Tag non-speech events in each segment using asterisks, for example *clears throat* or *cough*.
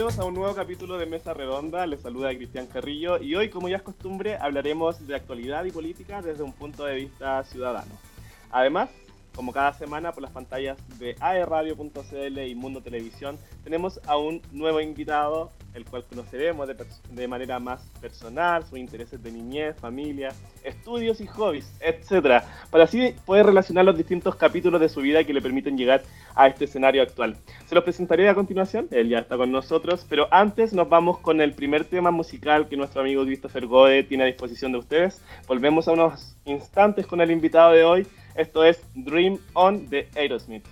bienvenidos a un nuevo capítulo de Mesa Redonda. Les saluda Cristian Carrillo y hoy, como ya es costumbre, hablaremos de actualidad y política desde un punto de vista ciudadano. Además, como cada semana por las pantallas de aerradio.cl y Mundo Televisión, tenemos a un nuevo invitado, el cual conoceremos de, de, manera más personal, sus intereses de niñez, familia, estudios y hobbies, etc. Para así poder relacionar los distintos capítulos de su vida que le permiten llegar a este escenario actual. Se los presentaré a continuación, él ya está con nosotros, pero antes nos vamos con el primer tema musical que nuestro amigo Christopher Gode tiene a disposición de ustedes. Volvemos a unos instantes con el invitado de hoy esto es Dream On de Aerosmith.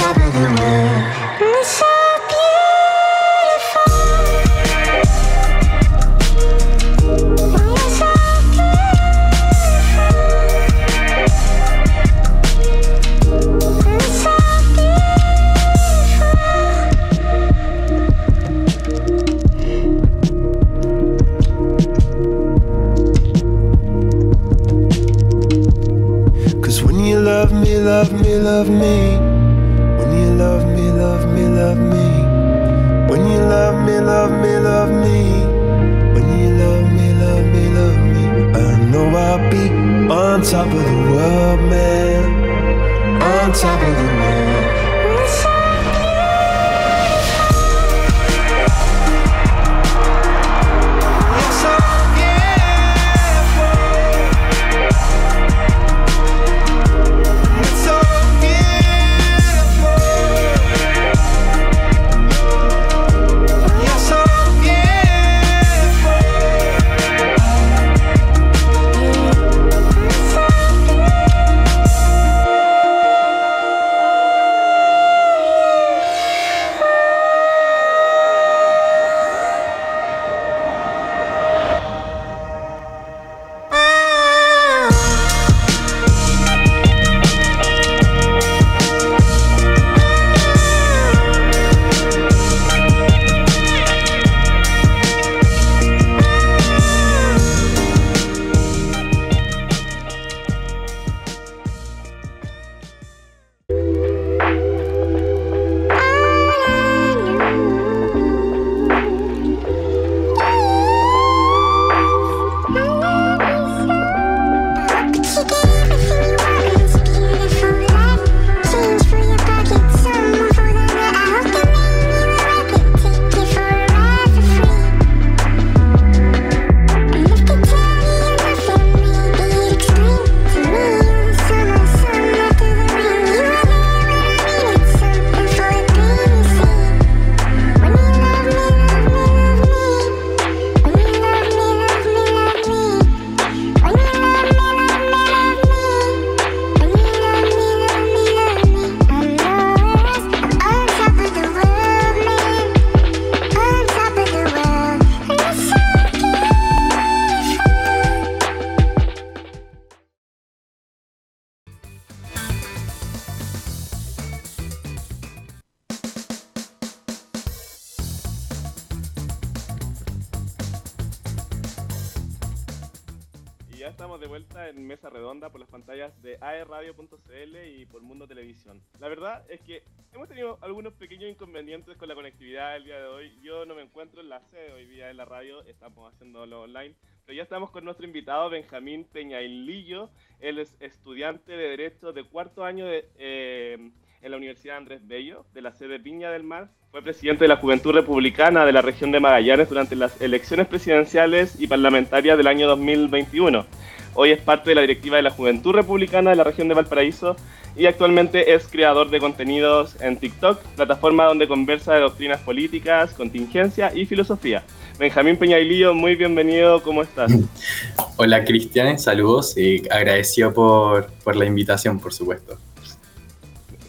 On hemos tenido algunos pequeños inconvenientes con la conectividad el día de hoy. Yo no me encuentro en la sede hoy día en la radio, estamos haciéndolo online. Pero ya estamos con nuestro invitado Benjamín Peñailillo. Él es estudiante de Derecho de cuarto año de, eh, en la Universidad Andrés Bello, de la sede Viña del Mar. Fue presidente de la Juventud Republicana de la región de Magallanes durante las elecciones presidenciales y parlamentarias del año 2021. Hoy es parte de la directiva de la Juventud Republicana de la región de Valparaíso y actualmente es creador de contenidos en TikTok, plataforma donde conversa de doctrinas políticas, contingencia y filosofía. Benjamín Peñailillo, muy bienvenido, ¿cómo estás? Hola Cristian, saludos y agradecido por, por la invitación, por supuesto.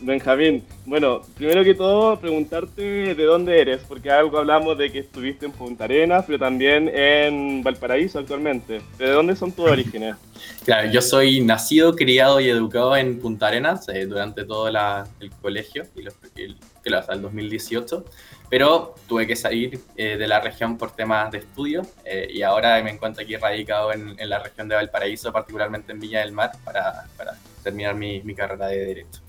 Benjamín, bueno, primero que todo preguntarte de dónde eres, porque algo hablamos de que estuviste en Punta Arenas, pero también en Valparaíso actualmente. ¿De dónde son tus orígenes? *laughs* Claro, yo soy nacido, criado y educado en Punta Arenas eh, durante todo el colegio, y los, el, claro, hasta el 2018, pero tuve que salir eh, de la región por temas de estudio eh, y ahora me encuentro aquí radicado en, la región de Valparaíso, particularmente en Villa del Mar, para, terminar mi, mi carrera de Derecho.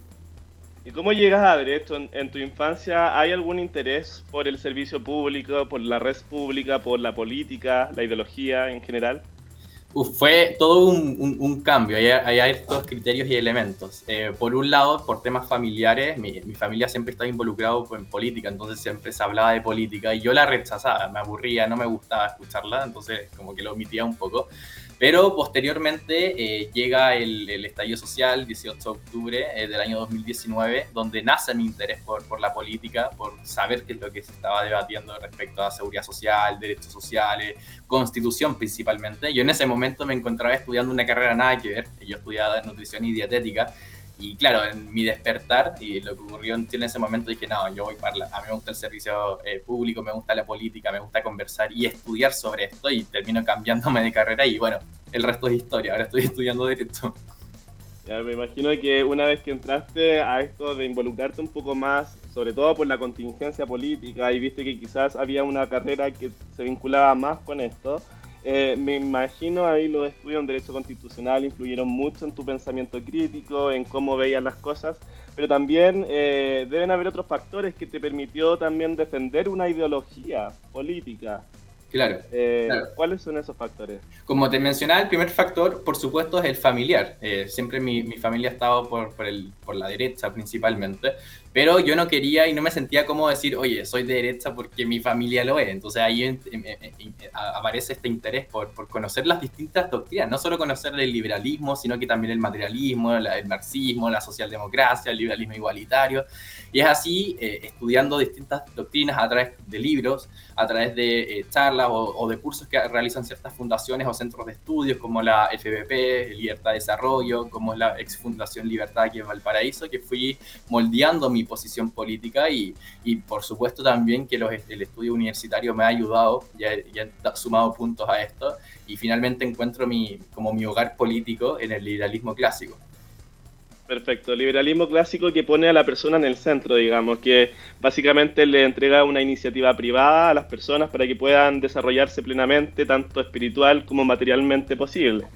¿Y cómo llegas a Derecho? ¿En, ¿En, tu infancia hay algún interés por el servicio público, por la red pública, por la política, la ideología en general? fue todo un, cambio, hay, hay, estos criterios y elementos. Eh, por un lado, por temas familiares, mi, mi familia siempre estaba involucrado en política, entonces siempre se hablaba de política y yo la rechazaba, me aburría, no me gustaba escucharla, entonces como que lo omitía un poco. Pero posteriormente eh, llega el, estallido social, 18 de octubre eh, del año 2019, donde nace mi interés por, por la política, por saber qué es lo que se estaba debatiendo respecto a seguridad social, derechos sociales, constitución principalmente. Yo en ese momento me encontraba estudiando una carrera nada que ver, yo estudiaba nutrición y dietética, y claro, en mi despertar y lo que ocurrió en ese momento dije, no, yo voy para la, a mí me gusta el servicio eh, público, me gusta la política, me gusta conversar y estudiar sobre esto y termino cambiándome de carrera y bueno, el resto es historia, ahora estoy *laughs* estudiando derecho. Ya, me imagino que una vez que entraste a esto de involucrarte un poco más, sobre todo por la contingencia política, y viste que quizás había una carrera que se vinculaba más con esto, eh, me imagino ahí los estudios en Derecho Constitucional influyeron mucho en tu pensamiento crítico, en cómo veías las cosas, pero también eh, deben haber otros factores que te permitió también defender una ideología política. Eh, claro, ¿Cuáles son esos factores? Como te mencionaba, el primer factor, por supuesto, es el familiar. siempre mi, mi, familia ha estado por, por, el, por la derecha principalmente, pero yo no quería y no me sentía como decir, oye, soy de derecha porque mi familia lo es. Entonces ahí aparece este interés por, por, conocer las distintas doctrinas, no solo conocer el liberalismo, sino que también el materialismo, el marxismo, la socialdemocracia, el liberalismo igualitario. Y es así, eh, estudiando distintas doctrinas a través de libros, a través de eh, charlas o, de cursos que realizan ciertas fundaciones o centros de estudios como la FBP, Libertad de Desarrollo, como la ex Fundación Libertad aquí en Valparaíso, que fui moldeando mi posición política y, y por supuesto también que los, el estudio universitario me ha ayudado, ya, ya he sumado puntos a esto y finalmente encuentro mi, como mi hogar político en el liberalismo clásico. Perfecto, liberalismo clásico que pone a la persona en el centro, digamos, que básicamente le entrega una iniciativa privada a las personas para que puedan desarrollarse plenamente, tanto espiritual como materialmente posible.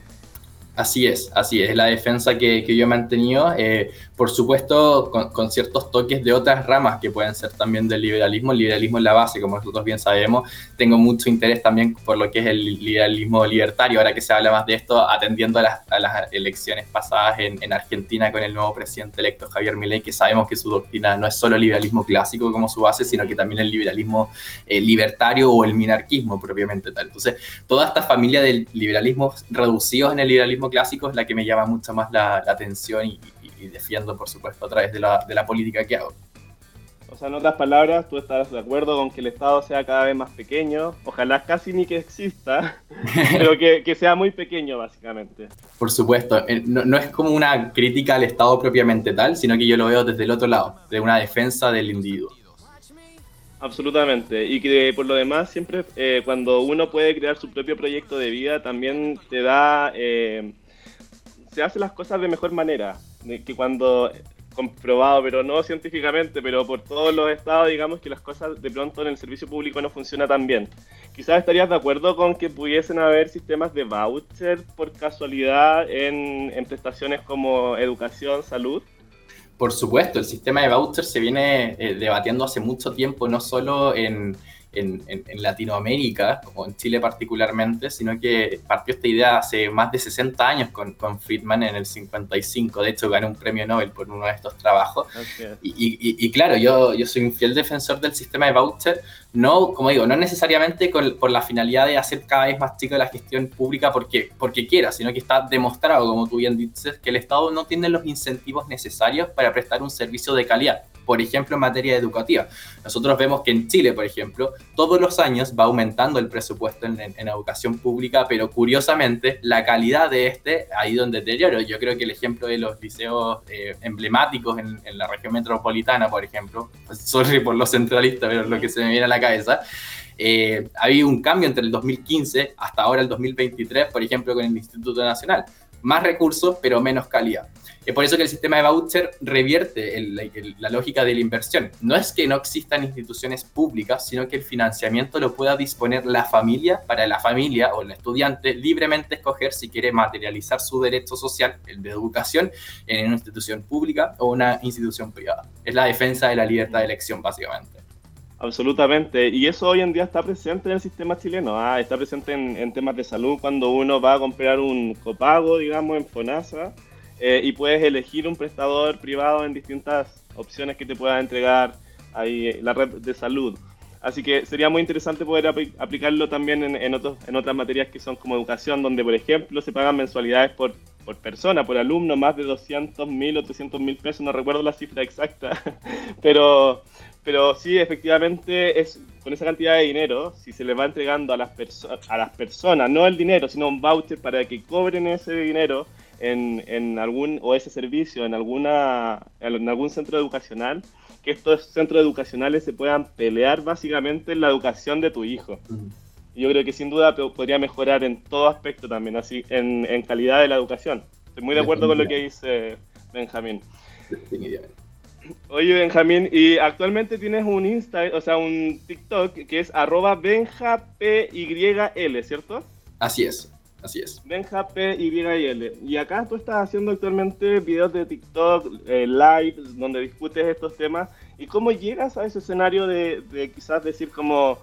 Así es, así es, la defensa que, yo he mantenido, eh, por supuesto con, ciertos toques de otras ramas que pueden ser también del liberalismo, el liberalismo es la base, como nosotros bien sabemos, tengo mucho interés también por lo que es el liberalismo libertario, ahora que se habla más de esto, atendiendo a las, elecciones pasadas en, en, Argentina con el nuevo presidente electo Javier Milei, que sabemos que su doctrina no es solo el liberalismo clásico como su base, sino que también el liberalismo eh, libertario o el minarquismo propiamente tal. Entonces, toda esta familia del liberalismo reducidos en el liberalismo clásico es la que me llama mucho más la, atención y, defiendo, por supuesto, a través de la, de la política que hago. O sea, en otras palabras, tú estás de acuerdo con que el Estado sea cada vez más pequeño, ojalá casi ni que exista, *laughs* pero que, que, sea muy pequeño, básicamente. Por supuesto, eh, no, no, es como una crítica al Estado propiamente tal, sino que yo lo veo desde el otro lado, de una defensa del individuo. Absolutamente, y que por lo demás siempre eh, cuando uno puede crear su propio proyecto de vida también te da, eh, se hace las cosas de mejor manera, que cuando comprobado, pero no científicamente, pero por todos los estados, digamos que las cosas de pronto en el servicio público no funcionan tan bien. Quizás estarías de acuerdo con que pudiesen haber sistemas de voucher por casualidad en prestaciones como educación, salud. Por supuesto, el sistema de vouchers se viene eh, debatiendo hace mucho tiempo, no solo en, en, en, Latinoamérica, o en Chile particularmente, sino que partió esta idea hace más de 60 años con, con Friedman en el 55. De hecho, ganó un premio Nobel por uno de estos trabajos. Y, y, y, claro, yo, yo soy un fiel defensor del sistema de voucher, no, como digo, no necesariamente con, por la finalidad de hacer cada vez más chica la gestión pública porque, porque quiera, sino que está demostrado, como tú bien dices, que el Estado no tiene los incentivos necesarios para prestar un servicio de calidad por ejemplo, en materia educativa. Nosotros vemos que en Chile, por ejemplo, todos los años va aumentando el presupuesto en, educación pública, pero curiosamente la calidad de este ha ido en deterioro. Yo creo que el ejemplo de los liceos eh, emblemáticos en, la región metropolitana, por ejemplo, pues, sorry por los centralistas, pero es lo que se me viene a la cabeza, eh, ha habido un cambio entre el 2015 hasta ahora el 2023, por ejemplo, con el Instituto Nacional. Más recursos, pero menos calidad. Es por eso que el sistema de voucher revierte la lógica de la inversión. No es que no existan instituciones públicas, sino que el financiamiento lo pueda disponer la familia para la familia o el estudiante libremente escoger si quiere materializar su derecho social, el de educación, en una institución pública o una institución privada. Es la defensa de la libertad de elección, básicamente. Absolutamente, y eso hoy en día está presente en el sistema chileno, ah, está presente en, temas de salud cuando uno va a comprar un copago, digamos, en FONASA, eh, y puedes elegir un prestador privado en distintas opciones que te pueda entregar ahí la red de salud. Así que sería muy interesante poder aplicarlo también en, en, otros, en otras materias que son como educación, donde, por ejemplo, se pagan mensualidades por, por persona, por alumno, más de 200 mil o 300 mil pesos, no recuerdo la cifra exacta, *laughs* pero, pero sí, efectivamente, es con esa cantidad de dinero, si se le va entregando a las, a las personas, no el dinero, sino un voucher para que cobren ese dinero en, en algún, o ese servicio en, alguna, en algún centro educacional, que estos centros educacionales se puedan pelear básicamente en la educación de tu hijo. Yo creo que sin duda podría mejorar en todo aspecto también, así en, en calidad de la educación. Estoy muy de acuerdo con lo que dice Benjamín. Oye, Benjamín, y actualmente tienes un Insta, o sea, un TikTok que es arroba benjapyl, ¿cierto? Así es, así es. benjapyl. Y acá tú estás haciendo actualmente videos de TikTok, eh, live, donde discutes estos temas. ¿Y cómo llegas a ese escenario de, quizás decir como...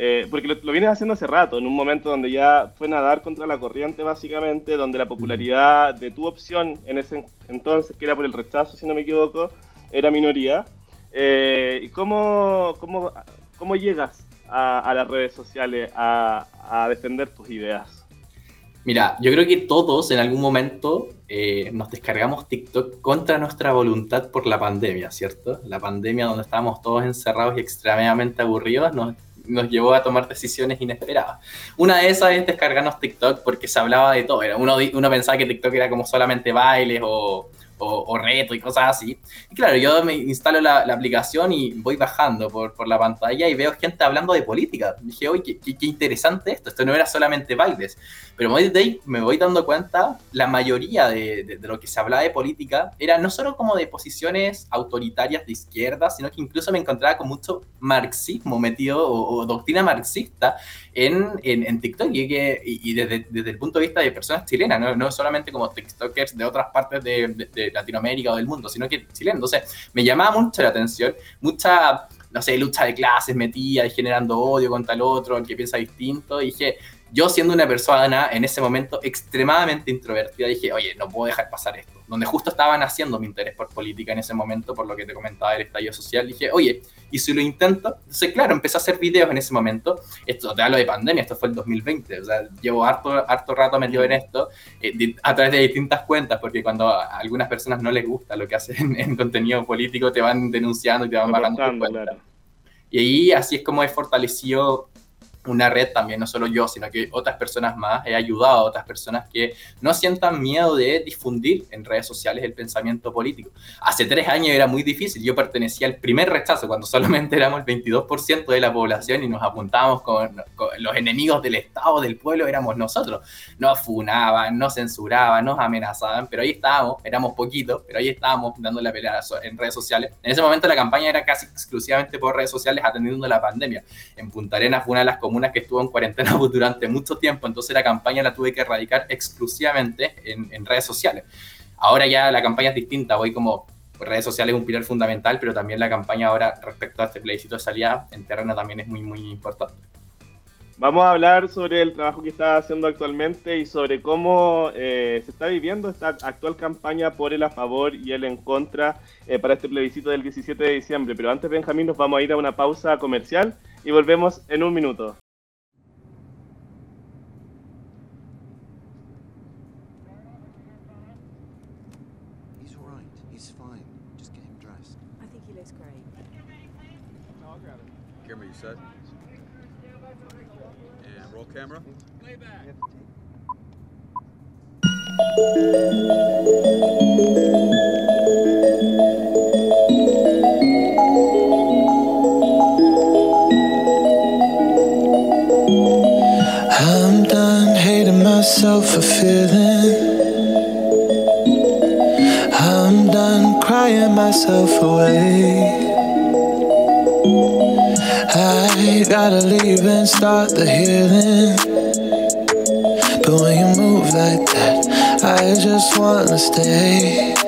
Eh, porque lo, vienes haciendo hace rato, en un momento donde ya fue nadar contra la corriente básicamente, donde la popularidad de tu opción en ese entonces, que era por el rechazo, si no me equivoco, era minoría. Eh, ¿Y cómo, cómo, cómo llegas a, las redes sociales a, a, defender tus ideas? Mira, yo creo que todos en algún momento eh, nos descargamos TikTok contra nuestra voluntad por la pandemia, ¿cierto? La pandemia donde estábamos todos encerrados y extremadamente aburridos nos, nos llevó a tomar decisiones inesperadas. Una de esas es descargarnos TikTok porque se hablaba de todo. Uno, uno pensaba que TikTok era como solamente bailes o, o, reto y cosas así. Y claro, yo me instalo la, aplicación y voy bajando por, por, la pantalla y veo gente hablando de política. dije, oye, qué, qué, interesante esto. Esto no era solamente bailes. Pero me voy dando cuenta, la mayoría de, de, lo que se hablaba de política era no solo como de posiciones autoritarias de izquierda, sino que incluso me encontraba con mucho marxismo metido o, doctrina marxista en, en, en TikTok y, que, y, desde, desde, el punto de vista de personas chilenas, no, no solamente como TikTokers de otras partes de, de Latinoamérica o del mundo, sino que chileno. Entonces, me llamaba mucho la atención, mucha, no sé, lucha de clases metida generando odio contra el otro, el que piensa distinto. Y dije, yo siendo una persona en ese momento extremadamente introvertida, dije, oye, no puedo dejar pasar esto. Donde justo estaban haciendo mi interés por política en ese momento, por lo que te comentaba del estallido social, dije, oye, ¿y si lo intento? Entonces, claro, empecé a hacer videos en ese momento. Esto te hablo de pandemia, esto fue el 2020, o sea, llevo harto, harto rato metido en esto, eh, a través de distintas cuentas, porque cuando a algunas personas no les gusta lo que hacen *laughs* en, contenido político, te van denunciando y te van bajando. Y ahí así es como he fortalecido una red también, no solo yo, sino que otras personas más, he ayudado a otras personas que no sientan miedo de difundir en redes sociales el pensamiento político. Hace tres años era muy difícil, yo pertenecía al primer rechazo, cuando solamente éramos el 22% de la población y nos apuntábamos con, los enemigos del Estado, del pueblo, éramos nosotros. Nos funaban, nos censuraban, nos amenazaban, pero ahí estábamos, éramos poquitos, pero ahí estábamos dando la pelea en redes sociales. En ese momento la campaña era casi exclusivamente por redes sociales atendiendo la pandemia. En Punta Arenas fue una de las comunas que estuvo en cuarentena *laughs* durante mucho tiempo, entonces la campaña la tuve que erradicar exclusivamente en, redes sociales. Ahora ya la campaña es distinta, voy como redes sociales es un pilar fundamental, pero también la campaña ahora respecto a este plebiscito de salida en terreno también es muy, muy importante. Vamos a hablar sobre el trabajo que está haciendo actualmente y sobre cómo eh, se está viviendo esta actual campaña por el a favor y el en contra eh, para este plebiscito del 17 de diciembre. Pero antes, Benjamín, nos vamos a ir a una pausa comercial y volvemos en un minuto. Camera. I'm done hating myself for feeling. I'm done crying myself away. I gotta leave and start the healing. But when you move like that, I just wanna stay.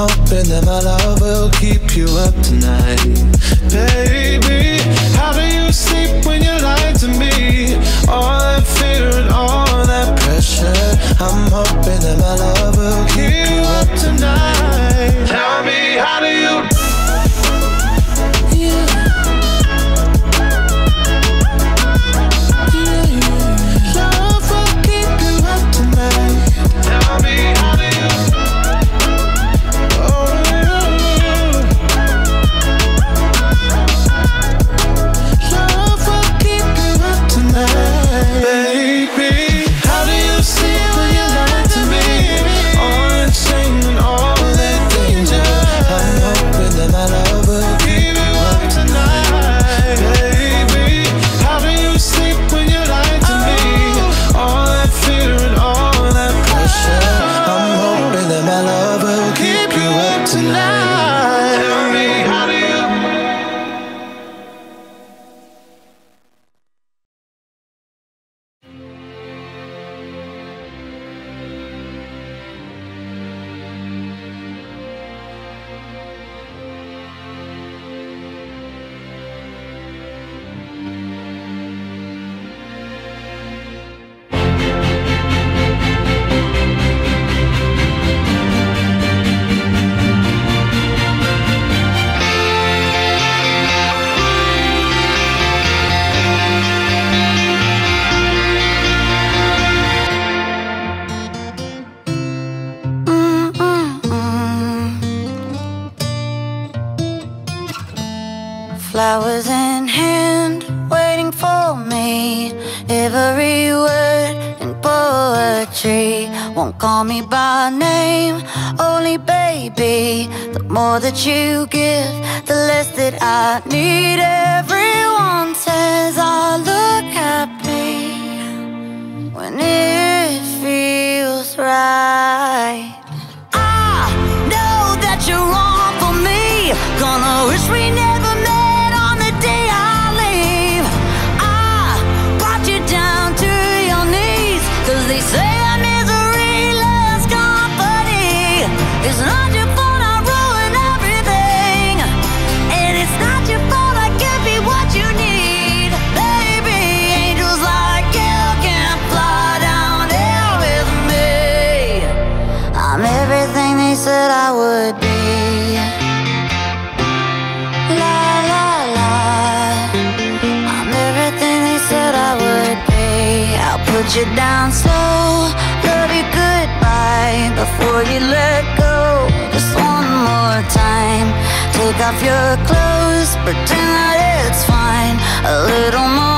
hoping that my love will keep you up tonight. When it you down so Love you goodbye before you let go. Just one more time. Take off your clothes, pretend that it's fine. A little more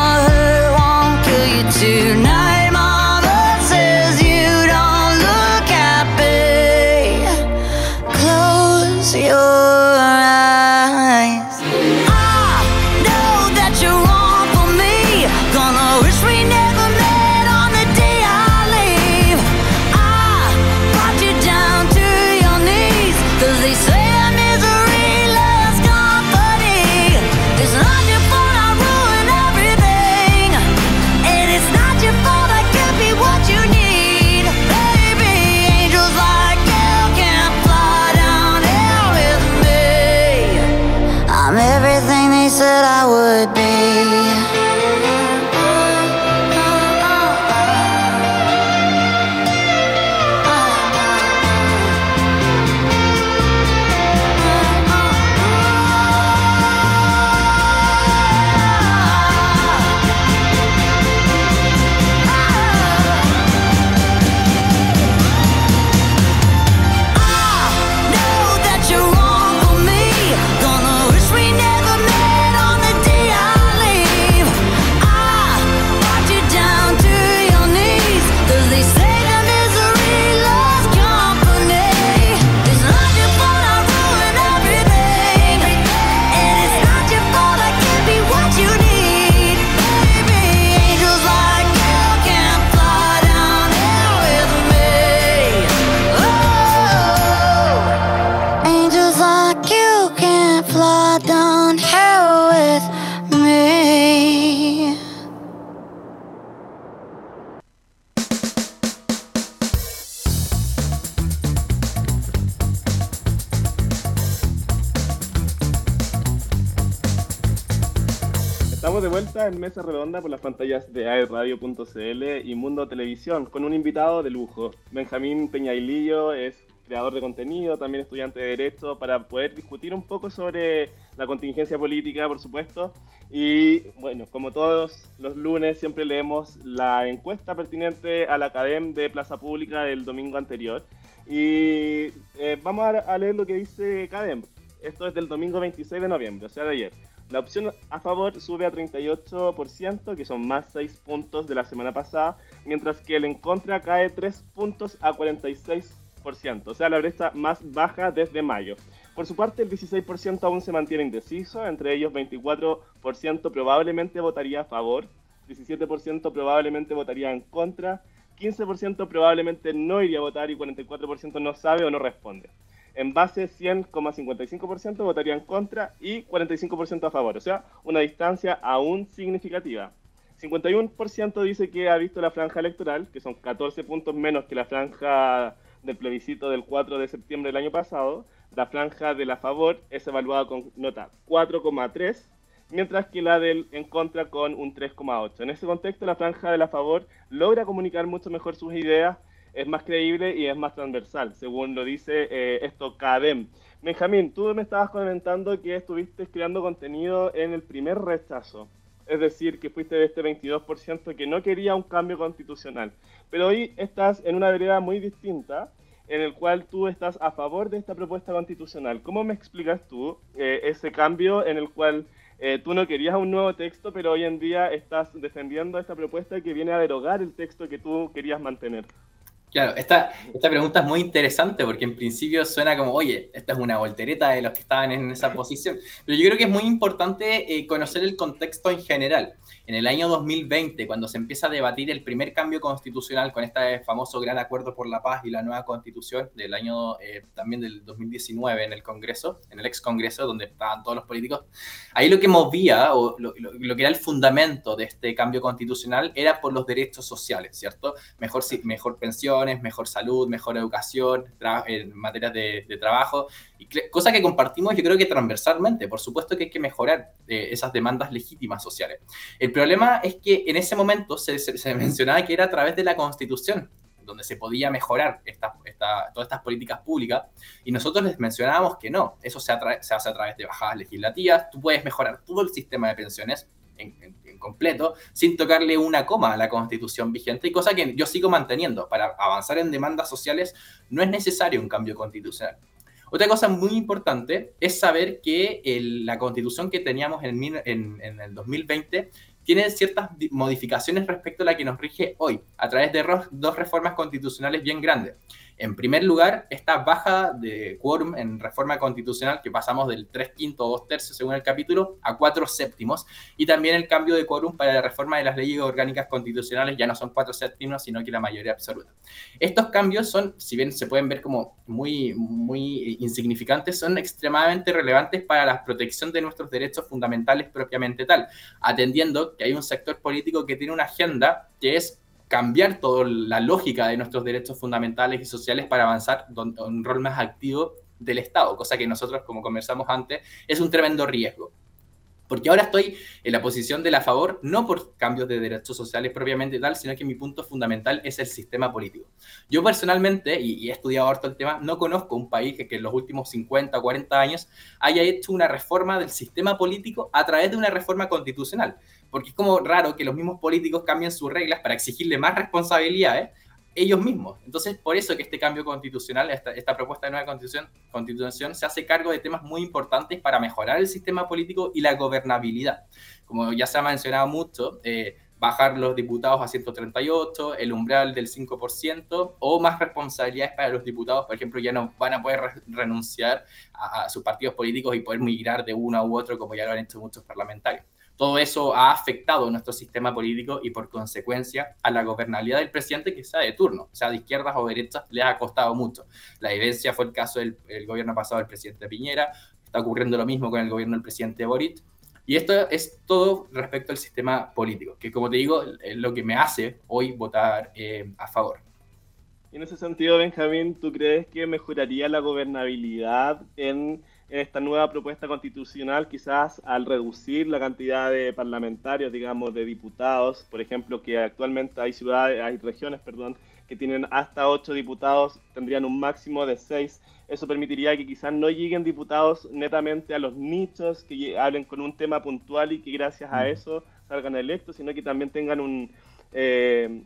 Vuelta en Mesa Redonda por las pantallas de aerradio.cl y Mundo Televisión con un invitado de lujo. Benjamín Peñailillo es creador de contenido, también estudiante de Derecho, para poder discutir un poco sobre la contingencia política, por supuesto. Y bueno, como todos los lunes, siempre leemos la encuesta pertinente a la Academia de Plaza Pública del domingo anterior. Y eh, vamos a, leer lo que dice Cadem. Esto es del domingo 26 de noviembre, o sea, de ayer. La opción a favor sube a 38%, que son más 6 puntos de la semana pasada, mientras que el en contra cae 3 puntos a 46%, o sea, la brecha más baja desde mayo. Por su parte, el 16% aún se mantiene indeciso, entre ellos 24% probablemente votaría a favor, 17% probablemente votaría en contra, 15% probablemente no iría a votar y 44% no sabe o no responde en base 100,55% votarían contra y 45% a favor, o sea, una distancia aún significativa. 51% dice que ha visto la franja electoral, que son 14 puntos menos que la franja del plebiscito del 4 de septiembre del año pasado. La franja de la favor es evaluada con nota 4,3, mientras que la del en contra con un 3,8. En ese contexto, la franja de la favor logra comunicar mucho mejor sus ideas es más creíble y es más transversal, según lo dice eh, esto CADEM. Benjamín, tú me estabas comentando que estuviste creando contenido en el primer rechazo, es decir, que fuiste de este 22% que no quería un cambio constitucional, pero hoy estás en una vereda muy distinta en el cual tú estás a favor de esta propuesta constitucional. ¿Cómo me explicas tú eh, ese cambio en el cual eh, tú no querías un nuevo texto, pero hoy en día estás defendiendo esta propuesta que viene a derogar el texto que tú querías mantener? Claro, esta, esta pregunta es muy interesante porque en principio suena como, oye, esta es una voltereta de los que estaban en esa posición, pero yo creo que es muy importante eh, conocer el contexto en general. En el año 2020, cuando se empieza a debatir el primer cambio constitucional con este famoso Gran Acuerdo por la Paz y la nueva constitución del año eh, también del 2019 en el Congreso, en el ex Congreso, donde estaban todos los políticos, ahí lo que movía o lo, lo, que era el fundamento de este cambio constitucional era por los derechos sociales, ¿cierto? Mejor, mejor pensiones, mejor salud, mejor educación, en materia de, de trabajo, y cosa que compartimos yo creo que transversalmente. Por supuesto que hay que mejorar eh, esas demandas legítimas sociales. El problema es que en ese momento se, *laughs* mencionaba que era a través de la Constitución donde se podía mejorar esta, todas estas políticas públicas, y nosotros les mencionábamos que no, eso se, se, hace a través de bajadas legislativas, tú puedes mejorar todo el sistema de pensiones en, en, completo sin tocarle una coma a la constitución vigente, y cosa que yo sigo manteniendo, para avanzar en demandas sociales no es necesario un cambio constitucional. Otra cosa muy importante es saber que la constitución que teníamos en, en, en el 2020 tiene ciertas modificaciones respecto a la que nos rige hoy, a través de dos reformas constitucionales bien grandes. En primer lugar, esta baja de quórum en reforma constitucional, que pasamos del 3 quintos o 2 tercios según el capítulo a 4 séptimos, y también el cambio de quórum para la reforma de las leyes orgánicas constitucionales, ya no son 4 séptimos, sino que la mayoría absoluta. Estos cambios son, si bien se pueden ver como muy, muy insignificantes, son extremadamente relevantes para la protección de nuestros derechos fundamentales propiamente tal, atendiendo que hay un sector político que tiene una agenda que es cambiar toda la lógica de nuestros derechos fundamentales y sociales para avanzar en un rol más activo del Estado, cosa que nosotros, como conversamos antes, es un tremendo riesgo. Porque ahora estoy en la posición de la favor, no por cambios de derechos sociales propiamente tal, sino que mi punto fundamental es el sistema político. Yo personalmente, y, he estudiado harto el tema, no conozco un país que, que, en los últimos 50 o 40 años haya hecho una reforma del sistema político a través de una reforma constitucional porque es como raro que los mismos políticos cambien sus reglas para exigirle más responsabilidades ellos mismos. Entonces, por eso que este cambio constitucional, esta, propuesta de nueva constitución, constitución, se hace cargo de temas muy importantes para mejorar el sistema político y la gobernabilidad. Como ya se ha mencionado mucho, eh, bajar los diputados a 138, el umbral del 5%, o más responsabilidades para los diputados, por ejemplo, ya no van a poder renunciar a, a sus partidos políticos y poder migrar de uno u otro, como ya lo han hecho muchos parlamentarios. Todo eso ha afectado nuestro sistema político y por consecuencia a la gobernabilidad del presidente que sea de turno, sea de izquierdas o derechas, le ha costado mucho. La evidencia fue el caso del gobierno pasado del presidente Piñera, está ocurriendo lo mismo con el gobierno del presidente Boric. Y esto es todo respecto al sistema político, que como te digo, es lo que me hace hoy votar eh, a favor. En ese sentido, Benjamín, ¿tú crees que mejoraría la gobernabilidad en en esta nueva propuesta constitucional, quizás al reducir la cantidad de parlamentarios, digamos, de diputados, por ejemplo, que actualmente hay ciudades, hay regiones, perdón, que tienen hasta ocho diputados, tendrían un máximo de seis. Eso permitiría que quizás no lleguen diputados netamente a los nichos, que hablen con un tema puntual y que gracias a eso salgan electos, sino que también tengan un... Eh,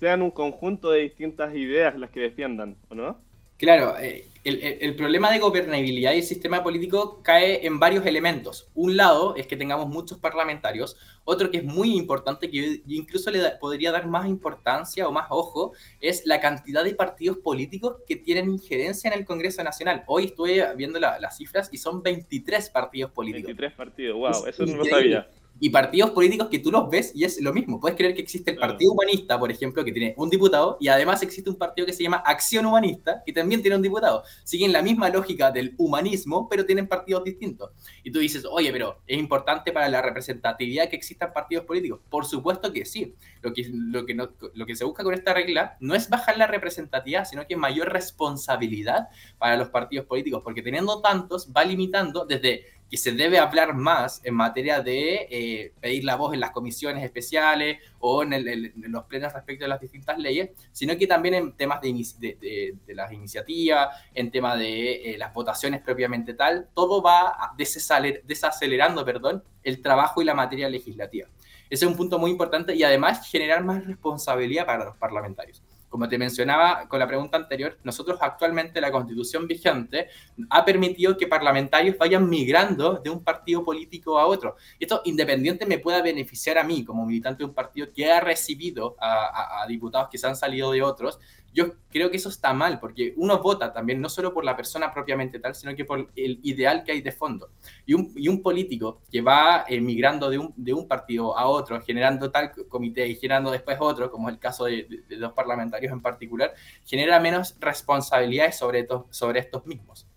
sean un conjunto de distintas ideas las que defiendan, ¿o no? Claro, eh, el, problema de gobernabilidad y el sistema político cae en varios elementos. Un lado es que tengamos muchos parlamentarios, otro que es muy importante, que incluso le podría dar más importancia o más ojo, es la cantidad de partidos políticos que tienen injerencia en el Congreso Nacional. Hoy estuve viendo las cifras y son 23 partidos políticos. 23 partidos, wow, eso no lo sabía y partidos políticos que tú los ves y es lo mismo. Puedes creer que existe el Partido Humanista, por ejemplo, que tiene un diputado, y además existe un partido que se llama Acción Humanista, que también tiene un diputado. Siguen la misma lógica del humanismo, pero tienen partidos distintos. Y tú dices, oye, pero ¿es importante para la representatividad que existan partidos políticos? Por supuesto que sí. Lo que, lo que, lo que se busca con esta regla no es bajar la representatividad, sino que mayor responsabilidad para los partidos políticos, porque teniendo tantos va limitando desde que se debe hablar más en materia de eh, pedir la voz en las comisiones especiales o en, los plenos respecto a las distintas leyes, sino que también en temas de, las iniciativas, en temas de eh, las votaciones propiamente tal, todo va desacelerando perdón, el trabajo y la materia legislativa. Ese es un punto muy importante y además generar más responsabilidad para los parlamentarios. Como te mencionaba con la pregunta anterior, nosotros actualmente la constitución vigente ha permitido que parlamentarios vayan migrando de un partido político a otro. Esto independiente me pueda beneficiar a mí como militante de un partido que ha recibido a, a diputados que se han salido de otros yo creo que eso está mal, porque uno vota también no solo por la persona propiamente tal, sino que por el ideal que hay de fondo. Y un, y un político que va emigrando de un, de un partido a otro, generando tal comité y generando después otro, como es el caso de, dos parlamentarios en particular, genera menos responsabilidades sobre, sobre estos mismos.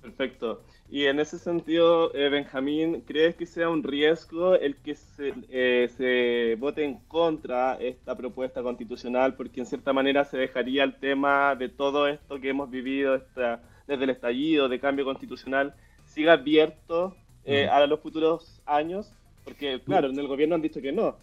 Perfecto. Y en ese sentido, eh, Benjamín, ¿crees que sea un riesgo el que se, eh, se, vote en contra esta propuesta constitucional? Porque en cierta manera se dejaría el tema de todo esto que hemos vivido esta, desde el estallido de cambio constitucional, siga abierto eh, a los futuros años. Porque, claro, en el gobierno han dicho que no,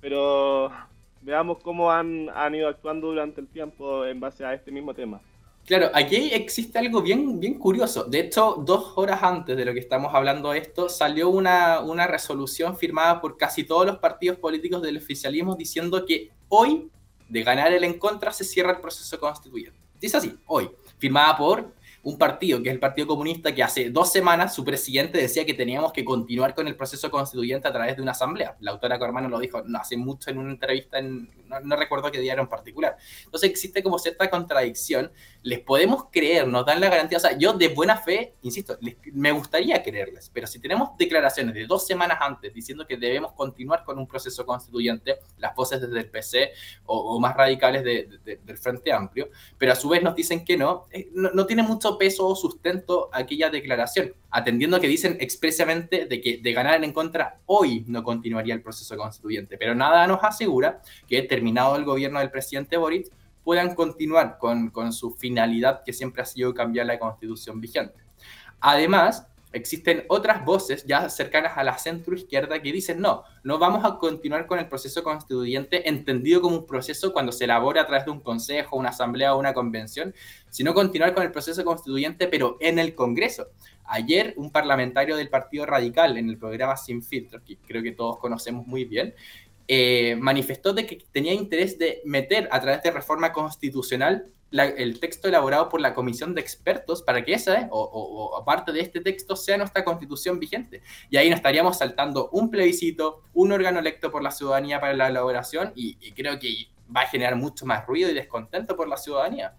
pero veamos cómo han, han ido actuando durante el tiempo en base a este mismo tema. Claro, aquí existe algo bien, bien curioso. De hecho, dos horas antes de lo que estamos hablando de esto, salió una, una resolución firmada por casi todos los partidos políticos del oficialismo diciendo que hoy, de ganar el en contra, se cierra el proceso constituyente. Dice así, hoy, firmada por un partido, que es el Partido Comunista, que hace dos semanas su presidente decía que teníamos que continuar con el proceso constituyente a través de una asamblea. La autora Cormano lo dijo no, hace mucho en una entrevista, en, no, recuerdo qué era en particular. Entonces existe como cierta contradicción. Les podemos creer, nos dan la garantía. O sea, yo de buena fe, insisto, me gustaría creerles, pero si tenemos declaraciones de dos semanas antes diciendo que debemos continuar con un proceso constituyente, las voces desde el PC o, más radicales del Frente Amplio, pero a su vez nos dicen que no, eh, no, tiene mucho peso o sustento aquella declaración, atendiendo que dicen expresamente de que de ganar en contra hoy no continuaría el proceso constituyente, pero nada nos asegura que terminado el gobierno del presidente Boric puedan continuar con, con su finalidad que siempre ha sido cambiar la constitución vigente. Además, existen otras voces ya cercanas a la centro izquierda que dicen no, no vamos a continuar con el proceso constituyente entendido como un proceso cuando se elabora a través de un consejo, una asamblea o una convención, sino continuar con el proceso constituyente pero en el Congreso. Ayer un parlamentario del Partido Radical en el programa Sin Filtros, que creo que todos conocemos muy bien, eh, manifestó de que tenía interés de meter a través de reforma constitucional el texto elaborado por la comisión de expertos para que esa, o, aparte de este texto, sea nuestra constitución vigente. Y ahí nos estaríamos saltando un plebiscito, un órgano electo por la ciudadanía para la elaboración, y, creo que va a generar mucho más ruido y descontento por la ciudadanía.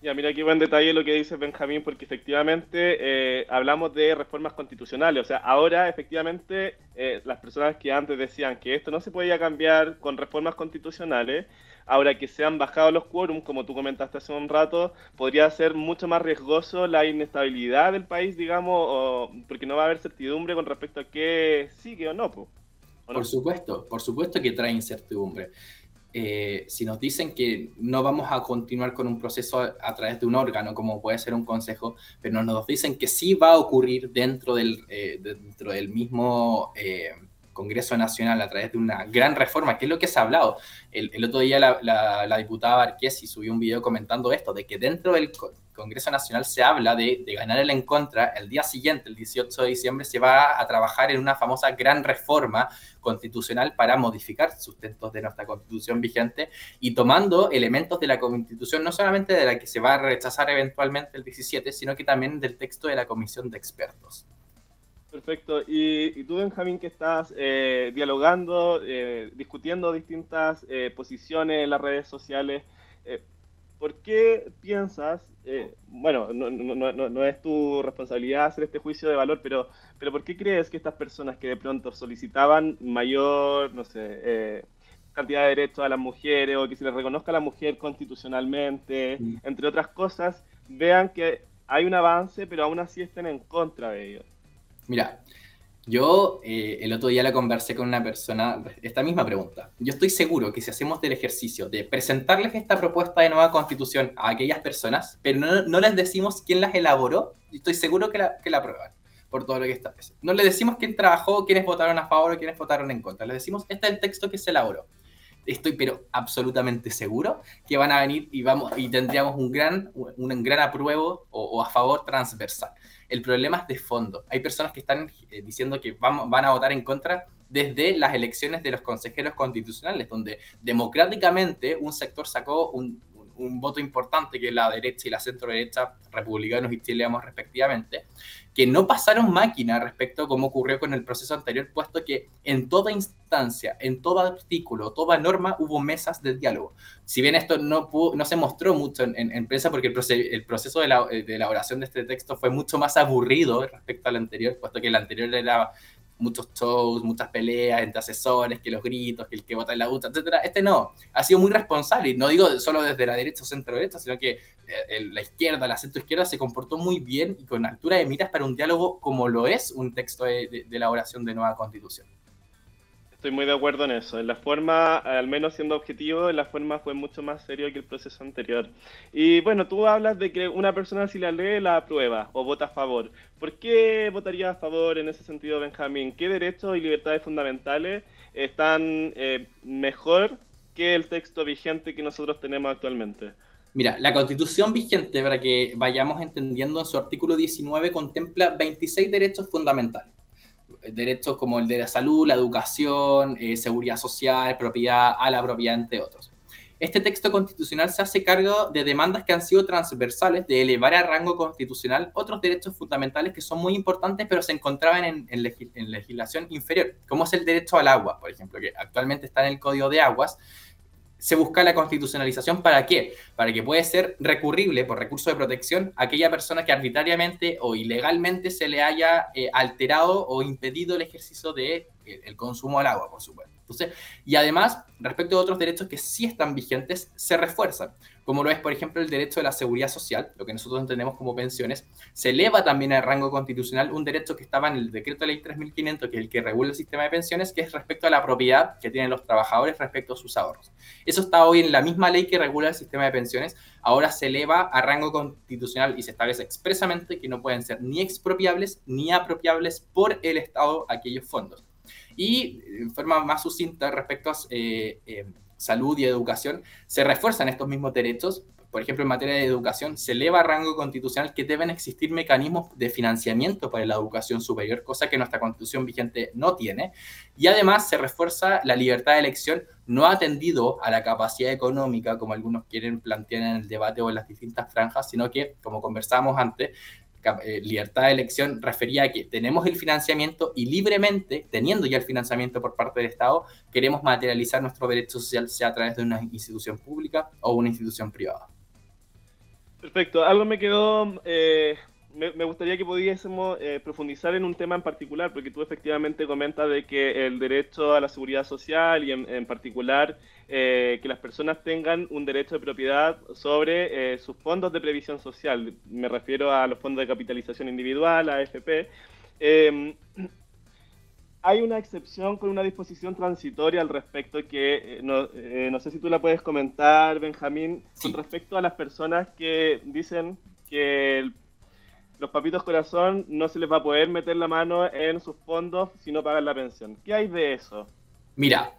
Ya, mira qué buen detalle lo que dice Benjamín, porque efectivamente eh, hablamos de reformas constitucionales. O sea, ahora efectivamente eh, las personas que antes decían que esto no se podía cambiar con reformas constitucionales, Ahora que se han bajado los quórums, como tú comentaste hace un rato, podría ser mucho más riesgoso la inestabilidad del país, digamos, porque no va a haber certidumbre con respecto a qué sigue o no. Por supuesto, por supuesto que trae incertidumbre. Eh, si nos dicen que no vamos a continuar con un proceso a, través de un órgano, como puede ser un consejo, pero nos dicen que sí va a ocurrir dentro del, eh, dentro del mismo eh, Congreso Nacional a través de una gran reforma, que es lo que se ha hablado. El, otro día la, la, la diputada y subió un video comentando esto, de que dentro del Congreso Nacional se habla de, de, ganar el en contra, el día siguiente, el 18 de diciembre, se va a trabajar en una famosa gran reforma constitucional para modificar sustentos de nuestra constitución vigente y tomando elementos de la constitución, no solamente de la que se va a rechazar eventualmente el 17, sino que también del texto de la comisión de expertos. Perfecto. Y, y tú, Benjamín, que estás eh, dialogando, eh, discutiendo distintas eh, posiciones en las redes sociales, eh, ¿por qué piensas, eh, bueno, no, no, no, no, es tu responsabilidad hacer este juicio de valor, pero, pero ¿por qué crees que estas personas que de pronto solicitaban mayor, no sé, eh, cantidad de derechos a las mujeres o que se les reconozca a la mujer constitucionalmente, entre otras cosas, vean que hay un avance, pero aún así estén en contra de ellos? Mira, yo eh, el otro día la conversé con una persona, esta misma pregunta. Yo estoy seguro que si hacemos el ejercicio de presentarles esta propuesta de nueva constitución a aquellas personas, pero no, no les decimos quién las elaboró, estoy seguro que la, que la aprueban por todo lo que está. No les decimos quién trabajó, quiénes votaron a favor o quiénes votaron en contra. Les decimos, este es el texto que se elaboró. Estoy pero absolutamente seguro que van a venir y, vamos, y tendríamos un gran, un gran apruebo o, o a favor transversal. El problema es de fondo. Hay personas que están eh, diciendo que van, van a votar en contra desde las elecciones de los consejeros constitucionales, donde democráticamente un sector sacó un, un voto importante, que la derecha y la centro derecha, republicanos y chileamos respectivamente, que no pasaron máquina respecto a cómo ocurrió con el proceso anterior, puesto que en toda instancia, en todo artículo, toda norma, hubo mesas de diálogo. Si bien esto no, no se mostró mucho en, en, en prensa, porque el, proce el proceso de, la, de elaboración de este texto fue mucho más aburrido respecto al anterior, puesto que el anterior era muchos shows, muchas peleas entre asesores, que los gritos, que el que vota en la ducha, etcétera. Este no, ha sido muy responsable, y no digo solo desde la derecha o centro derecha, sino que eh, la izquierda, la centro izquierda se comportó muy bien y con altura de miras para un diálogo como lo es un texto de elaboración de nueva constitución. Estoy muy de acuerdo en eso. En la forma, al menos siendo objetivo, en la forma fue mucho más serio que el proceso anterior. Y bueno, tú hablas de que una persona si la lee la aprueba o vota a favor. ¿Por qué votaría a favor en ese sentido, Benjamín? ¿Qué derechos y libertades fundamentales están eh, mejor que el texto vigente que nosotros tenemos actualmente? Mira, la constitución vigente, para que vayamos entendiendo, en su artículo 19 contempla 26 derechos fundamentales derechos como el de la salud, la educación, eh, seguridad social, propiedad a la propiedad, entre otros. Este texto constitucional se hace cargo de demandas que han sido transversales de elevar a rango constitucional otros derechos fundamentales que son muy importantes, pero se encontraban en, en, legis en legislación inferior, como es el derecho al agua, por ejemplo, que actualmente está en el Código de Aguas, se busca la constitucionalización para qué? Para que puede ser recurrible por recurso de protección a aquella persona que arbitrariamente o ilegalmente se le haya eh, alterado o impedido el ejercicio de eh, el consumo del agua, por supuesto. Entonces, y además, respecto a otros derechos que sí están vigentes, se refuerzan, como lo es, por ejemplo, el derecho de la seguridad social, lo que nosotros entendemos como pensiones, se eleva también al rango constitucional un derecho que estaba en el decreto de ley 3500, que es el que regula el sistema de pensiones, que es respecto a la propiedad que tienen los trabajadores respecto a sus ahorros. Eso está hoy en la misma ley que regula el sistema de pensiones, ahora se eleva a rango constitucional y se establece expresamente que no pueden ser ni expropiables ni apropiables por el Estado aquellos fondos. Y en forma más sucinta respecto a eh, eh, salud y educación, se refuerzan estos mismos derechos. Por ejemplo, en materia de educación, se eleva a rango constitucional que deben existir mecanismos de financiamiento para la educación superior, cosa que nuestra constitución vigente no tiene. Y además se refuerza la libertad de elección no atendido a la capacidad económica, como algunos quieren plantear en el debate o en las distintas franjas, sino que, como conversábamos antes, eh, libertad de elección refería a que tenemos el financiamiento y libremente, teniendo ya el financiamiento por parte del Estado, queremos materializar nuestro derecho social, sea a través de una institución pública o una institución privada. Perfecto, algo me quedó, eh, me, me, gustaría que pudiésemos eh, profundizar en un tema en particular, porque tú efectivamente comentas de que el derecho a la seguridad social y en, en particular eh, que las personas tengan un derecho de propiedad sobre eh, sus fondos de previsión social. Me refiero a los fondos de capitalización individual, AFP. Eh, *clears throat* hay una excepción con una disposición transitoria al respecto que eh, no, eh, no, sé si tú la puedes comentar, Benjamín, con respecto a las personas que dicen que los papitos corazón no se les va a poder meter la mano en sus fondos si no pagan la pensión. ¿Qué hay de eso? Mira,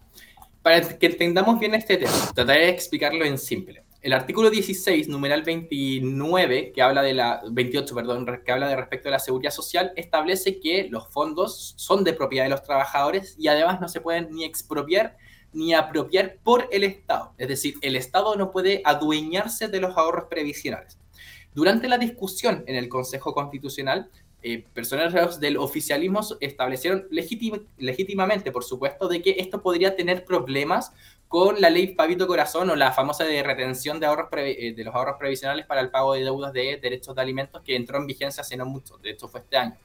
para que entendamos bien este tema, trataré de explicarlo en simple el artículo 16, numeral 29, que habla de la 28, perdón, que habla de respecto a la seguridad social, establece que los fondos son de propiedad de los trabajadores y además no se pueden ni expropiar ni apropiar por el Estado. Es decir, el Estado no puede adueñarse de los ahorros previsionales. Durante la discusión en el Consejo Constitucional, eh, personeros del oficialismo establecieron legítimamente, por supuesto, de que esto podría tener problemas con la ley Pavito Corazón o la famosa de retención de, ahorros eh, de los ahorros previsionales para el pago de deudas de derechos de alimentos que entró en vigencia hace no mucho, de hecho fue este año.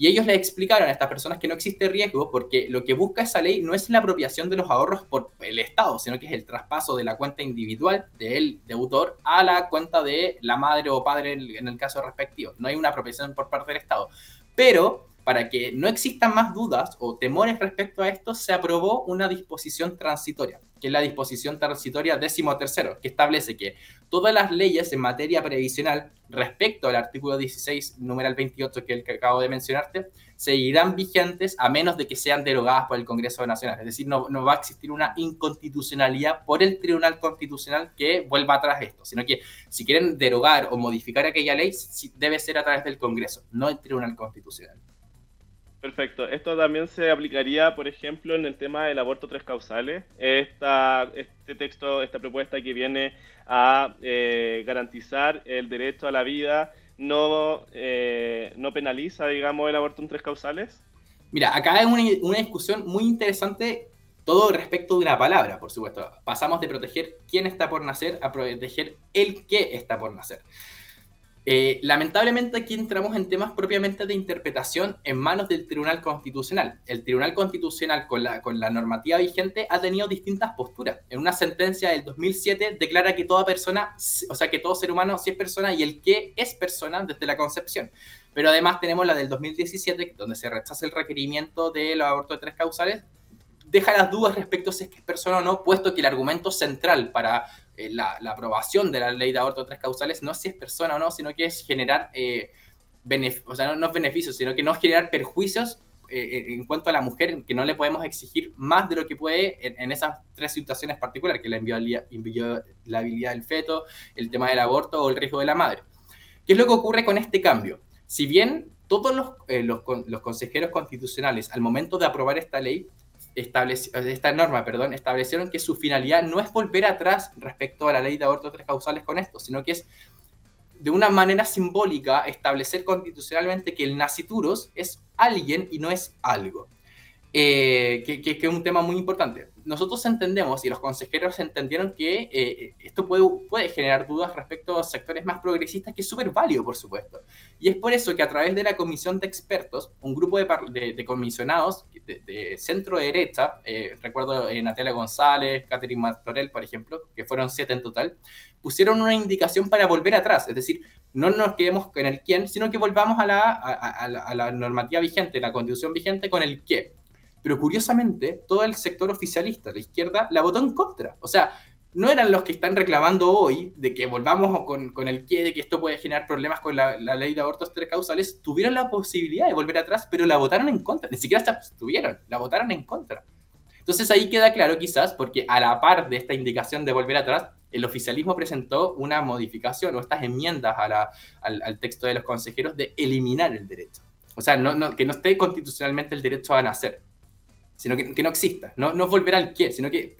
Y ellos le explicaron a estas personas que no existe riesgo porque lo que busca esa ley no es la apropiación de los ahorros por el Estado, sino que es el traspaso de la cuenta individual del deudor a la cuenta de la madre o padre en el caso respectivo. No hay una apropiación por parte del Estado. Pero para que no existan más dudas o temores respecto a esto, se aprobó una disposición transitoria, que es la disposición transitoria décimo tercero, que establece que todas las leyes en materia previsional respecto al artículo 16, numeral 28, que, el que acabo de mencionarte, seguirán vigentes a menos de que sean derogadas por el Congreso Nacional. Es decir, no, no va a existir una inconstitucionalidad por el Tribunal Constitucional que vuelva atrás esto, sino que si quieren derogar o modificar aquella ley, debe ser a través del Congreso, no el Tribunal Constitucional. Perfecto. Esto también se aplicaría, por ejemplo, en el tema del aborto tres causales. Esta, este texto, esta propuesta que viene a eh, garantizar el derecho a la vida, no, eh, no penaliza, digamos, el aborto en tres causales. Mira, acá hay una, una discusión muy interesante, todo respecto de una palabra, por supuesto. Pasamos de proteger quién está por nacer a proteger el qué está por nacer. Eh, lamentablemente aquí entramos en temas propiamente de interpretación en manos del Tribunal Constitucional. El Tribunal Constitucional con la, normativa vigente ha tenido distintas posturas. En una sentencia del 2007 declara que toda persona, o sea, que todo ser humano sí es persona y el que es persona desde la concepción. Pero además tenemos la del 2017, donde se rechaza el requerimiento del aborto de tres causales, deja las dudas respecto a si es persona o no, puesto que el argumento central para eh, la, aprobación de la ley de aborto tres causales no es si es persona o no, sino que es generar, eh, o sea, no, beneficios, sino que no es generar perjuicios eh, en cuanto a la mujer, que no le podemos exigir más de lo que puede en, esas tres situaciones particulares, que la inviolabilidad del feto, el tema del aborto o el riesgo de la madre. ¿Qué es lo que ocurre con este cambio? Si bien todos los, los, los consejeros constitucionales al momento de aprobar esta ley esta norma perdón, establecieron que su finalidad no es volver atrás respecto a la ley de aborto tres causales con esto, sino que es de una manera simbólica establecer constitucionalmente que el nacituros es alguien y no es algo. Eh, que, que, es un tema muy importante. Nosotros entendemos y los consejeros entendieron que eh, esto puede, puede generar dudas respecto a sectores más progresistas, que es súper válido, por supuesto. Y es por eso que a través de la comisión de expertos, un grupo de, de, comisionados de, centro derecha, eh, recuerdo Natalia González, Catherine Martorell, por ejemplo, que fueron siete en total, pusieron una indicación para volver atrás, es decir, no nos quedemos con el quién, sino que volvamos a la, a, la, a la normativa vigente, la constitución vigente con el qué. Pero curiosamente, todo el sector oficialista, la izquierda, la votó en contra. O sea, no eran los que están reclamando hoy de que volvamos con, con el que, de que esto puede generar problemas con la, ley de abortos tres causales, tuvieron la posibilidad de volver atrás, pero la votaron en contra. Ni siquiera estuvieron, la votaron en contra. Entonces ahí queda claro quizás, porque a la par de esta indicación de volver atrás, el oficialismo presentó una modificación o estas enmiendas a la, al, al, texto de los consejeros de eliminar el derecho. O sea, no, no, que no esté constitucionalmente el derecho a nacer sino que, que no exista. No, no volver al qué, sino que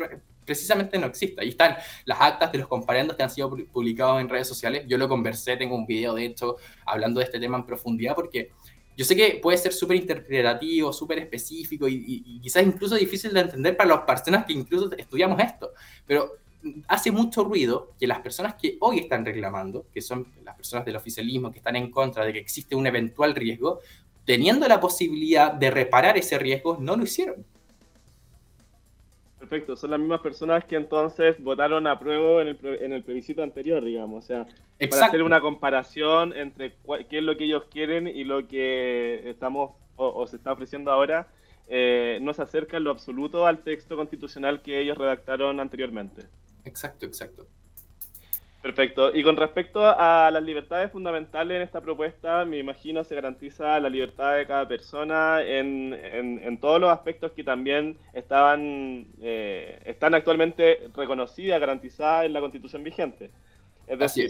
precisamente no exista. Ahí están las actas de los comparendos que han sido publicados en redes sociales. Yo lo conversé, tengo un video de hecho hablando de este tema en profundidad porque yo sé que puede ser súper interpretativo, súper específico y, quizás incluso difícil de entender para las personas que incluso estudiamos esto, pero hace mucho ruido que las personas que hoy están reclamando, que son las personas del oficialismo que están en contra de que existe un eventual riesgo, teniendo la posibilidad de reparar ese riesgo, no lo hicieron. Perfecto, son las mismas personas que entonces votaron a prueba en el, en el plebiscito anterior, digamos. O sea, para hacer una comparación entre qué es lo que ellos quieren y lo que estamos o, se está ofreciendo ahora, eh, no se acerca en lo absoluto al texto constitucional que ellos redactaron anteriormente. Exacto, exacto. Perfecto. Y con respecto a las libertades fundamentales en esta propuesta, me imagino se garantiza la libertad de cada persona en, en, todos los aspectos que también estaban eh, están actualmente reconocidas, garantizadas en la Constitución vigente. Es decir,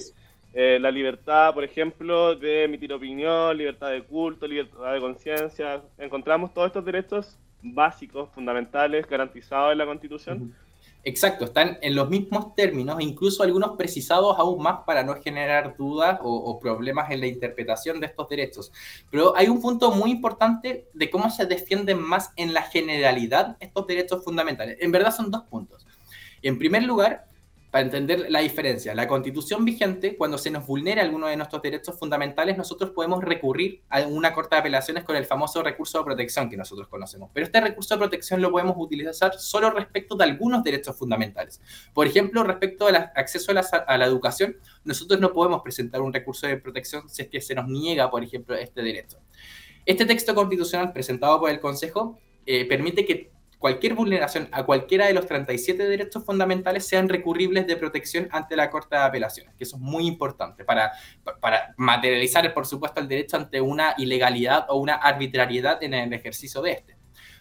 eh, la libertad, por ejemplo, de emitir opinión, libertad de culto, libertad de conciencia. Encontramos todos estos derechos básicos, fundamentales, garantizados en la Constitución. Exacto, están en los mismos términos, incluso algunos precisados aún más para no generar dudas o, problemas en la interpretación de estos derechos. Pero hay un punto muy importante de cómo se defienden más en la generalidad estos derechos fundamentales. En verdad son dos puntos. En primer lugar, para entender la diferencia. La constitución vigente, cuando se nos vulnera alguno de nuestros derechos fundamentales, nosotros podemos recurrir a una corte de apelaciones con el famoso recurso de protección que nosotros conocemos. Pero este recurso de protección lo podemos utilizar solo respecto de algunos derechos fundamentales. Por ejemplo, respecto al acceso a la, educación, nosotros no podemos presentar un recurso de protección si es que se nos niega, por ejemplo, este derecho. Este texto constitucional presentado por el Consejo eh, permite que cualquier vulneración a cualquiera de los 37 derechos fundamentales sean recurribles de protección ante la Corte de Apelaciones, que eso es muy importante para, materializar, por supuesto, el derecho ante una ilegalidad o una arbitrariedad en el ejercicio de este.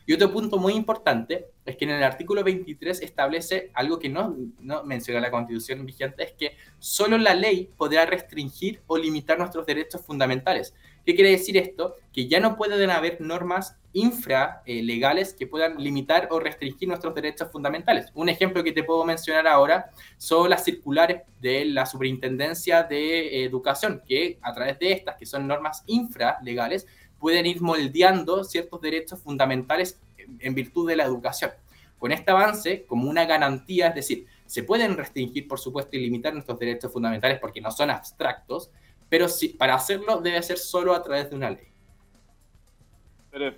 Y otro punto muy importante es que en el artículo 23 establece algo que no, no, menciona la constitución vigente, es que solo la ley podrá restringir o limitar nuestros derechos fundamentales. ¿Qué quiere decir esto? Que ya no pueden haber normas infralegales que puedan limitar o restringir nuestros derechos fundamentales. Un ejemplo que te puedo mencionar ahora son las circulares de la Superintendencia de Educación, que a través de estas, que son normas infralegales, pueden ir moldeando ciertos derechos fundamentales en virtud de la educación. Con este avance, como una garantía, es decir, se pueden restringir, por supuesto, y limitar nuestros derechos fundamentales porque no son abstractos, pero sí, para hacerlo debe ser solo a través de una ley.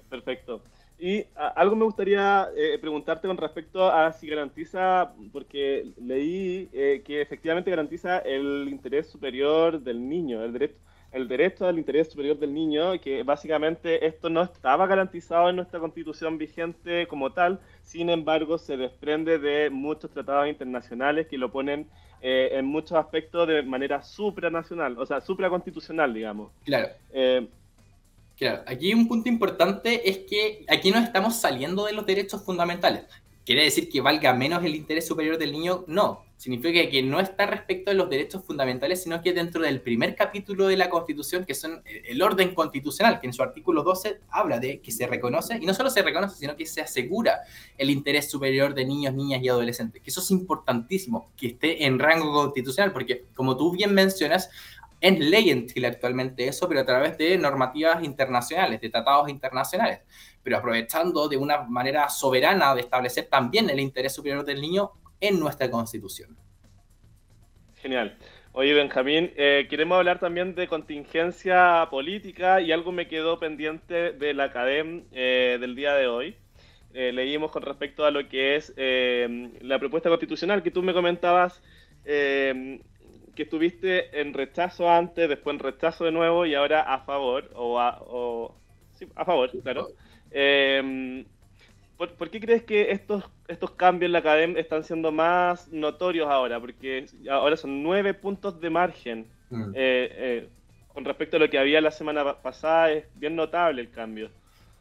Perfecto. Y algo me gustaría eh, preguntarte con respecto a si garantiza, porque leí eh, que efectivamente garantiza el interés superior del niño, el derecho, el derecho al interés superior del niño, que básicamente esto no estaba garantizado en nuestra constitución vigente como tal, sin embargo se desprende de muchos tratados internacionales que lo ponen eh, en muchos aspectos de manera supranacional, o sea, supraconstitucional, digamos. Claro. Eh, claro, aquí un punto importante es que aquí no estamos saliendo de los derechos fundamentales. ¿Quiere decir que valga menos el interés superior del niño? No. Significa que no está respecto de los derechos fundamentales, sino que dentro del primer capítulo de la Constitución, que son el orden constitucional, que en su artículo 12 habla de que se reconoce, y no solo se reconoce, sino que se asegura el interés superior de niños, niñas y adolescentes. Que eso es importantísimo, que esté en rango constitucional, porque como tú bien mencionas, es ley en Chile actualmente eso, pero a través de normativas internacionales, de tratados internacionales, pero aprovechando de una manera soberana de establecer también el interés superior del niño en nuestra constitución. Genial. Oye, Benjamín, eh, queremos hablar también de contingencia política y algo me quedó pendiente de la academia eh, del día de hoy. Eh, leímos con respecto a lo que es la propuesta constitucional que tú me comentabas que estuviste en rechazo antes, después en rechazo de nuevo y ahora a favor, o a, sí, a favor, claro. ¿Por, qué crees que estos, estos cambios en la academia están siendo más notorios ahora? Porque ahora son nueve puntos de margen. Mm. Eh, eh, con respecto a lo que había la semana pasada, es bien notable el cambio.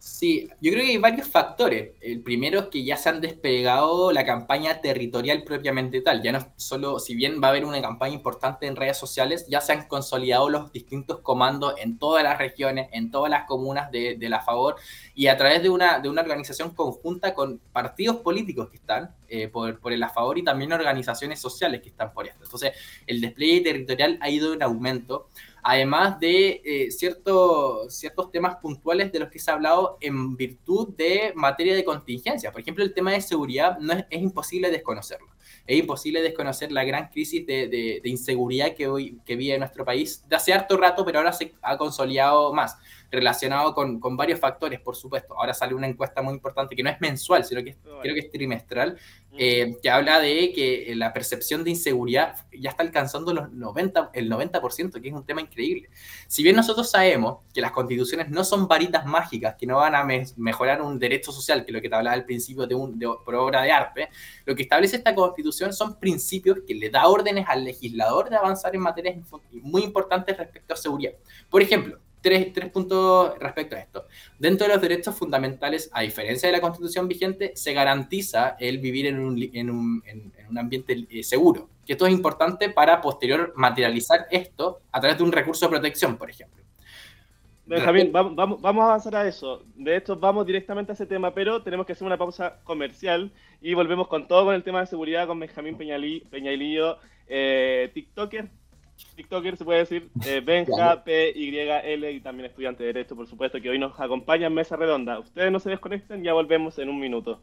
Sí, yo creo que hay varios factores. El primero es que ya se han despegado la campaña territorial propiamente tal. Ya no solo, si bien va a haber una campaña importante en redes sociales, ya se han consolidado los distintos comandos en todas las regiones, en todas las comunas de, la favor y a través de una, de una organización conjunta con partidos políticos que están eh, por, por el favor y también organizaciones sociales que están por esto. Entonces, el despliegue territorial ha ido en aumento además de eh, ciertos temas puntuales de los que se ha hablado en virtud de materia de contingencia. Por ejemplo, el tema de seguridad no es, imposible desconocerlo. Es imposible desconocer la gran crisis de, inseguridad que hoy que vive nuestro país de hace harto rato, pero ahora se ha consolidado más. Relacionado con, con, varios factores, por supuesto. Ahora sale una encuesta muy importante que no es mensual, sino que creo que es trimestral, eh, que habla de que la percepción de inseguridad ya está alcanzando los 90, el 90%, que es un tema increíble. Si bien nosotros sabemos que las constituciones no son varitas mágicas, que no van a mejorar un derecho social, que es lo que te hablaba al principio de, un, de por obra de arte, lo que establece esta constitución son principios que le da órdenes al legislador de avanzar en materias muy importantes respecto a seguridad. Por ejemplo, Tres, tres, puntos respecto a esto. Dentro de los derechos fundamentales, a diferencia de la constitución vigente, se garantiza el vivir en un, en un, en un ambiente eh, seguro. Que esto es importante para posterior materializar esto a través de un recurso de protección, por ejemplo. Benjamín, vamos, vamos, vamos, a avanzar a eso. De hecho, vamos directamente a ese tema, pero tenemos que hacer una pausa comercial y volvemos con todo con el tema de seguridad con Benjamín Peñalillo, eh, TikToker, TikToker se puede decir, eh, *laughs* Benja, P, Y, L y también estudiante de Derecho, por supuesto, que hoy nos acompaña en Mesa Redonda. Ustedes no se desconecten, ya volvemos en un minuto.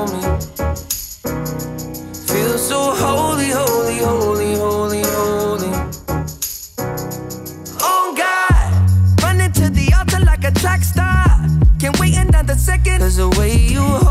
Cause the way you hold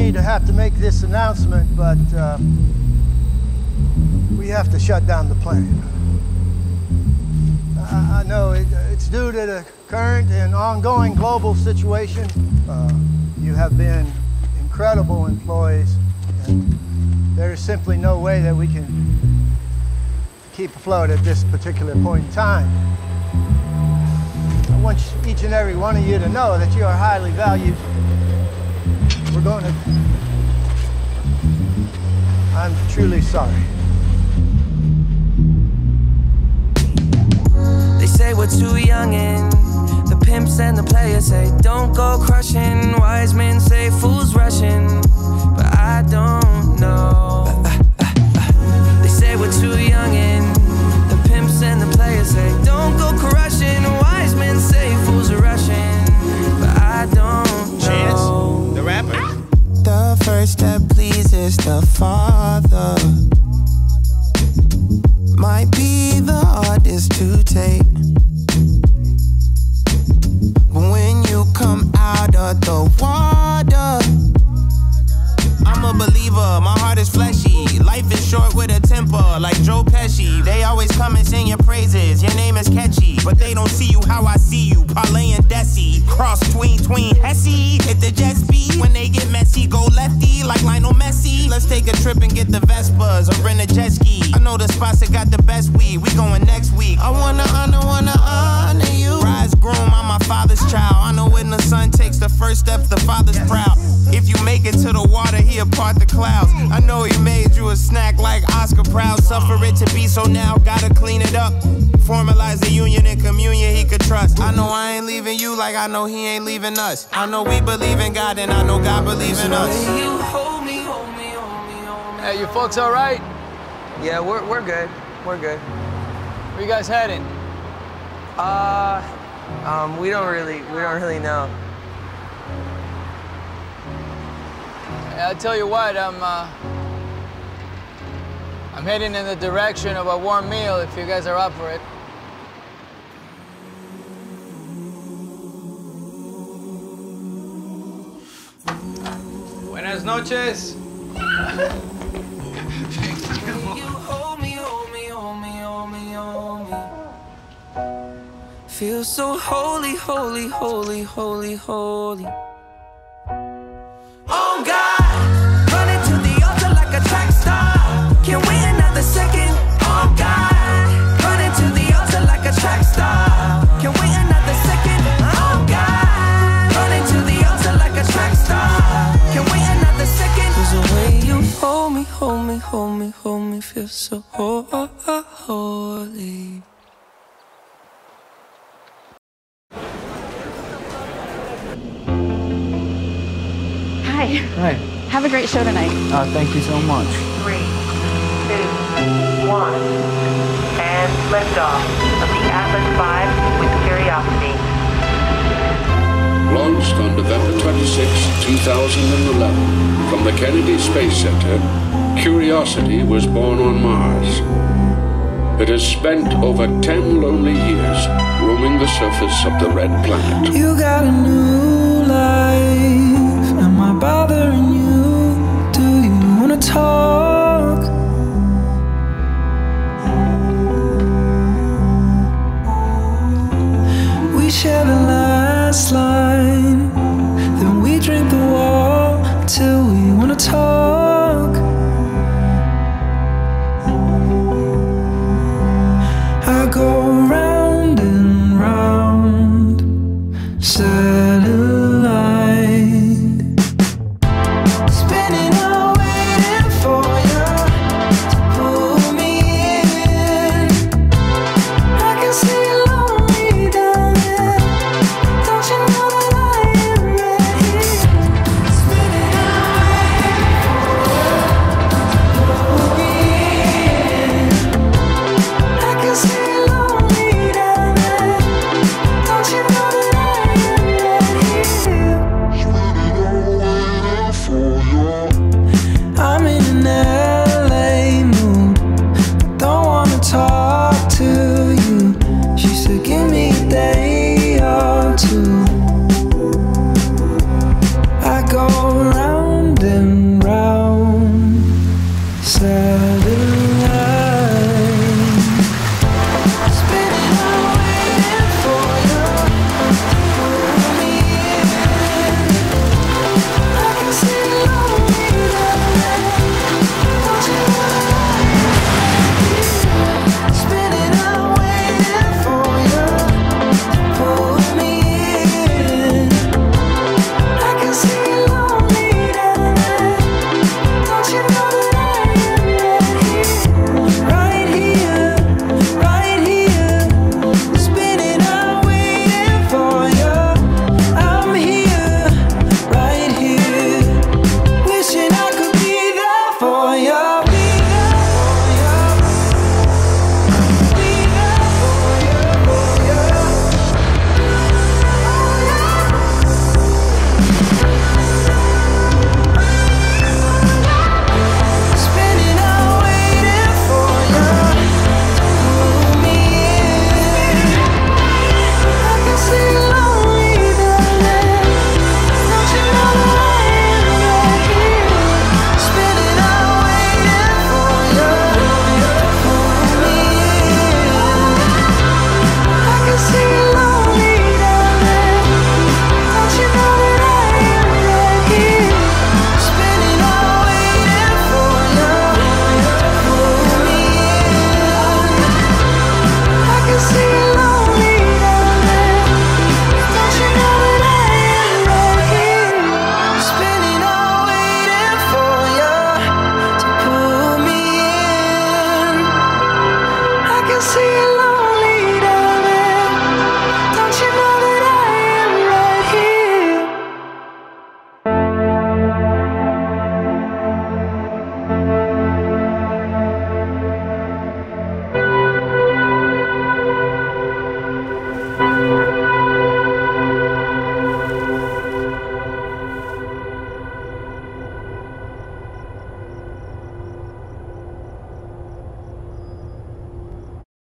me to have to make this announcement, but uh, we have to shut down the plane. I, I know it, it's due to the current and ongoing global situation. Uh, you have been incredible employees, and there is simply no way that we can keep afloat at this particular point in time. I want each and every one of you to know that you are highly valued going to. I'm truly sorry. They say we're too young and the pimps and the players say don't go crushing. Wise men say fools rushing, but I don't know. They say we're too young and the pimps and the players say don't go crushing. Wise men say fools rushing, but I don't The first step pleases the Father. Might be the hardest to take. But when you come out of the water, I'm a believer, my heart is fleshy. Life is short with a like Joe Pesci. They always come and sing your praises, your name is catchy. But they don't see you how I see you, Parlay and Desi. Cross tween, tween, Hesse. Hit the jet speed, when they get messy, go lefty, like Lionel Messi. Let's take a trip and get the Vespas, or rent a jet ski. I know the spots that got the best weed, we going next week. I wanna honor, wanna honor you. Rise groom, I'm my father's child. I know when the son takes the first step, the father's proud. If you make it to the water, he'll part the clouds. I know he made you a snack like Oscar Proud. Suffer it to be so now, gotta clean it up. Formalize the union and communion he could trust. I know I ain't leaving you like I know he ain't leaving us. I know we believe in God and I know God believes in us. Hey, you folks all right? Yeah, we're, we're good. We're good. Where you guys heading? Uh, um, we don't really, we don't really know. Hey, I'll tell you what, I'm, uh, I'm heading in the direction of a warm meal if you guys are up for it. Buenas noches. Feel so holy, holy, holy, holy, holy. Oh God, hold me, hold me, feel so ho- ho- ho- holy. Hi. Hi. Have a great show tonight. Uh, thank you so much. Three, two, one, and liftoff of the Atlas V with Curiosity. Launched on November 26, 2011, from the Kennedy Space Center, Curiosity was born on Mars. It has spent over 10 lonely years roaming the surface of the red planet. You got a new life. Am I bothering you? Do you wanna talk? We share the last line. Then we drink the wall till we wanna talk.